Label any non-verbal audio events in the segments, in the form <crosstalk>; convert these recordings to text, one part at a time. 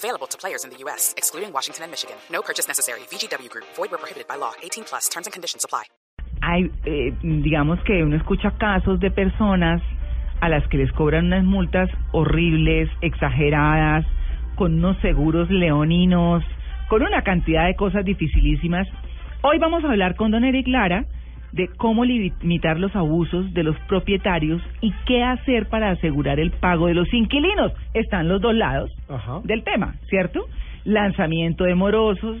Available to players in the U.S., excluding Washington and Michigan. No purchase necessary. VGW Group. Void where prohibited by law. 18 plus. Terms and conditions apply. Hay, eh, digamos que uno escucha casos de personas a las que les cobran unas multas horribles, exageradas, con unos seguros leoninos, con una cantidad de cosas dificilísimas. Hoy vamos a hablar con don Eric Lara de cómo limitar los abusos de los propietarios y qué hacer para asegurar el pago de los inquilinos. Están los dos lados Ajá. del tema, ¿cierto? Lanzamiento de morosos,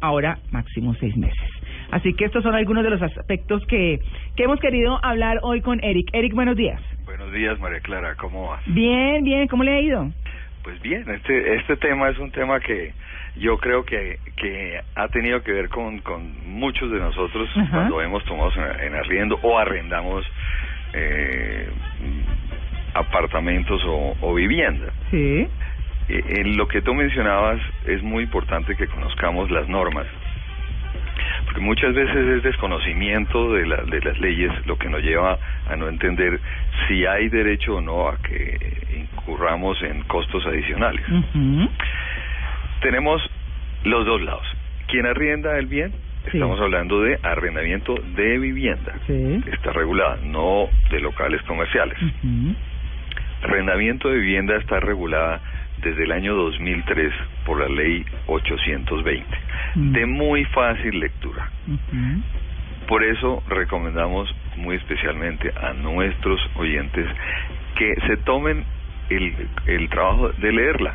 ahora máximo seis meses. Así que estos son algunos de los aspectos que, que hemos querido hablar hoy con Eric. Eric, buenos días. Buenos días, María Clara, ¿cómo vas? Bien, bien, ¿cómo le ha ido? Pues bien, este este tema es un tema que yo creo que que ha tenido que ver con con muchos de nosotros cuando hemos tomado en, en arriendo o arrendamos eh, apartamentos o, o vivienda. Sí. Eh, en lo que tú mencionabas es muy importante que conozcamos las normas, porque muchas veces es desconocimiento de, la, de las leyes lo que nos lleva a no entender si hay derecho o no a que incurramos en costos adicionales. Ujú. Tenemos los dos lados. ¿Quién arrienda el bien? Sí. Estamos hablando de arrendamiento de vivienda. Sí. Está regulada, no de locales comerciales. Arrendamiento de vivienda está regulada desde el año 2003 por la ley 820, Mm. de muy fácil lectura. Por eso recomendamos muy especialmente a nuestros oyentes que se tomen el, el trabajo de leerla.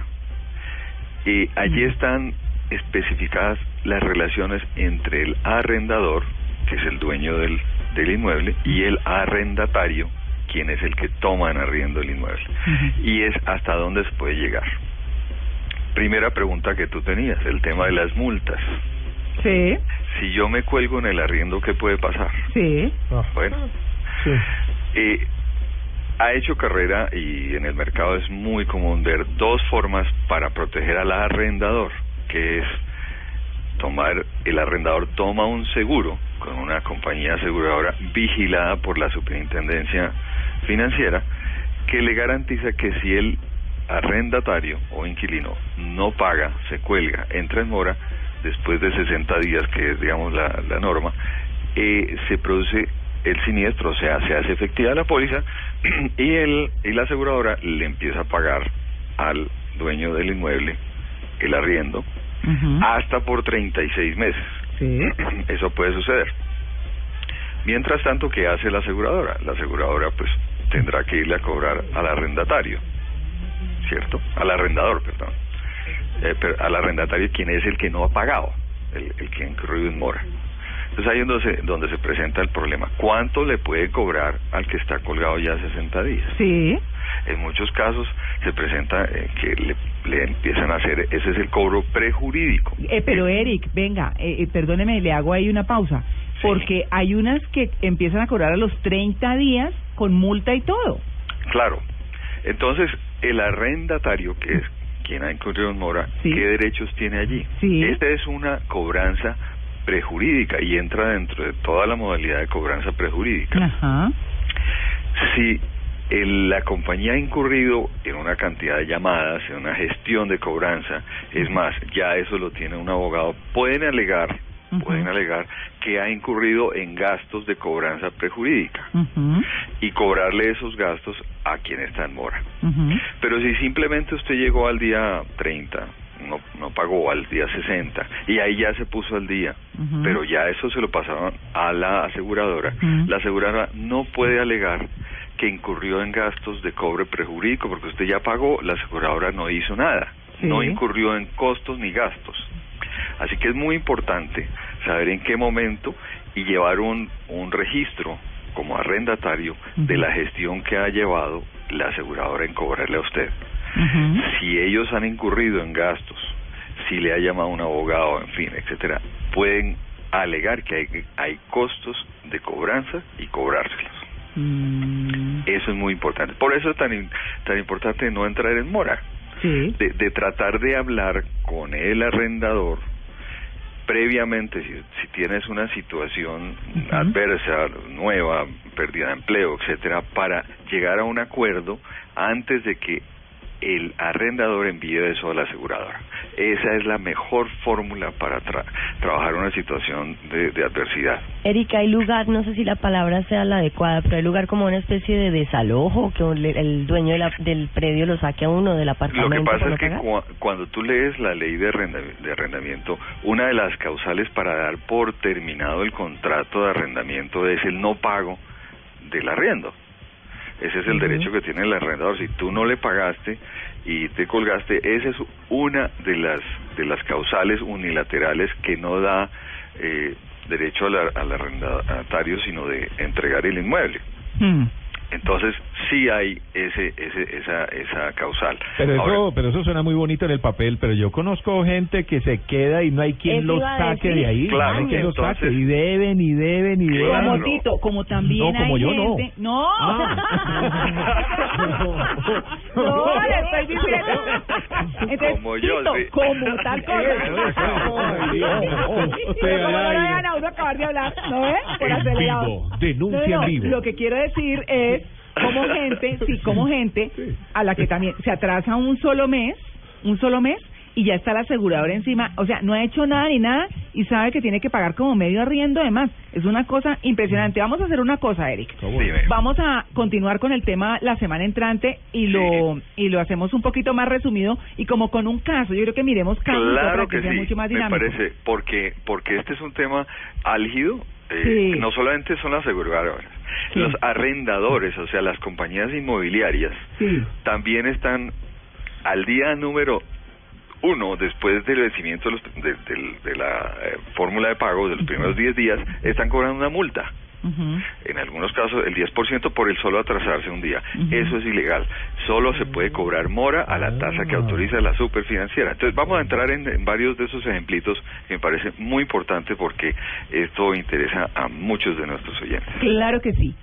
Y allí están especificadas las relaciones entre el arrendador, que es el dueño del, del inmueble, y el arrendatario, quien es el que toma en arriendo el inmueble. Y es hasta dónde se puede llegar. Primera pregunta que tú tenías, el tema de las multas. Sí, Si yo me cuelgo en el arriendo, ¿qué puede pasar? sí. Ah, Bueno, sí. eh, ha hecho carrera y en el mercado es muy común ver dos formas para proteger al arrendador, que es tomar, el arrendador toma un seguro con una compañía aseguradora vigilada por la superintendencia financiera que le garantiza que si el arrendatario o inquilino no paga, se cuelga, entra en mora, después de 60 días, que es digamos la, la norma, eh, se produce el siniestro, o sea, se hace efectiva la póliza <clears throat> y, el, y la aseguradora le empieza a pagar al dueño del inmueble el arriendo Ujú. hasta por 36 meses. Sí. <clears throat> Eso puede suceder. Mientras tanto, ¿qué hace la aseguradora? La aseguradora pues tendrá que irle a cobrar al arrendatario, ¿cierto? Al arrendador, perdón. Eh, pero al arrendatario quien es el que no ha pagado, el, el que ha incurrido en mora. Entonces ahí es donde se, donde se presenta el problema. ¿Cuánto le puede cobrar al que está colgado ya 60 días? Sí. En muchos casos se presenta eh, que le, le empiezan a hacer, ese es el cobro prejurídico. Eh, pero Eric, venga, eh, eh, perdóneme, le hago ahí una pausa. Sí. Porque hay unas que empiezan a cobrar a los 30 días con multa y todo. Claro. Entonces, el arrendatario, que es quien ha incurrido en mora, Sí. ¿qué derechos tiene allí? Sí. Esta es una cobranza prejurídica y entra dentro de toda la modalidad de cobranza prejurídica. Ajá. Si el- la compañía ha incurrido en una cantidad de llamadas, en una gestión de cobranza, es más, ya eso lo tiene un abogado, pueden alegar, pueden alegar que ha incurrido en gastos de cobranza prejurídica Ujú. y cobrarle esos gastos a quien está en mora. Pero si simplemente usted llegó al día 30, no, no pagó al día 60 y ahí ya se puso al día, pero ya eso se lo pasaron a la aseguradora, la aseguradora no puede alegar que incurrió en gastos de cobre prejurídico porque usted ya pagó, la aseguradora no hizo nada, Sí. no incurrió en costos ni gastos. Así que es muy importante saber en qué momento y llevar un, un registro como arrendatario de la gestión que ha llevado la aseguradora en cobrarle a usted. Si ellos han incurrido en gastos, si le ha llamado un abogado, en fin, etcétera, pueden alegar que hay, hay costos de cobranza y cobrárselos. Mm, Eso es muy importante. Por eso es tan, importante no entrar en mora, sí. de, de tratar de hablar con el arrendador previamente, si, si tienes una situación adversa, nueva, pérdida de empleo, etcétera, para llegar a un acuerdo antes de que el arrendador envíe eso a la aseguradora. Esa es la mejor fórmula para tra- trabajar una situación de, de adversidad. Erika, hay lugar, no sé si la palabra sea la adecuada, pero hay lugar como una especie de desalojo, que el dueño de la- del predio lo saque a uno del Lo apartamento. que pasa es que cuando tú lees la ley de, arrenda- de arrendamiento, una de las causales para dar por terminado el contrato de arrendamiento es el no pago del arriendo. Ese es el derecho que tiene el arrendador. Si tú no le pagaste y te colgaste, esa es una de las de las causales unilaterales que no da eh, derecho al arrendatario, sino de entregar el inmueble. Mm. Entonces sí hay ese, ese esa esa causal. Pero eso, Ahora, pero eso suena muy bonito en el papel, pero yo conozco gente que se queda y no hay quien los saque de ahí, Claro, no hay quien los entonces- saque y deben y deben y deben. Como Tito, como también No, como hay yo no. gente... No. Ah. <laughs> <laughs> no, le estoy diciendo. Entonces, Como yo, Tito, sí. como tal cosa. Pero como no dejan a uno acabar de hablar, ¿no ves? Por acelerado. denuncia No, no, vivo. Lo que quiero decir es como gente, sí, como gente a la que también se atrasa un solo mes, un solo mes y ya está el asegurador encima, o sea, no ha hecho nada ni nada y sabe que tiene que pagar como medio arriendo además. Es una cosa impresionante. Vamos a hacer una cosa, Eric. Vamos a continuar con el tema la semana entrante y lo y lo hacemos un poquito más resumido y como con un caso. Yo creo que miremos casos para Claro que, que sea sí, mucho más me dinámico. parece, porque porque este es un tema álgido. eh, Sí. No solamente son las aseguradoras, Sí. los arrendadores, o sea, las compañías inmobiliarias, Sí. también están al día número uno después del vencimiento de, los- de- de la eh, fórmula de pago de los primeros 10 días, están cobrando una multa. En algunos casos el 10% por el solo atrasarse un día. Eso es ilegal. Solo se puede cobrar mora a la tasa que Ah. autoriza la superfinanciera. Entonces vamos a entrar en, en varios de esos ejemplitos que me parece muy importante porque esto interesa a muchos de nuestros oyentes. Claro que sí.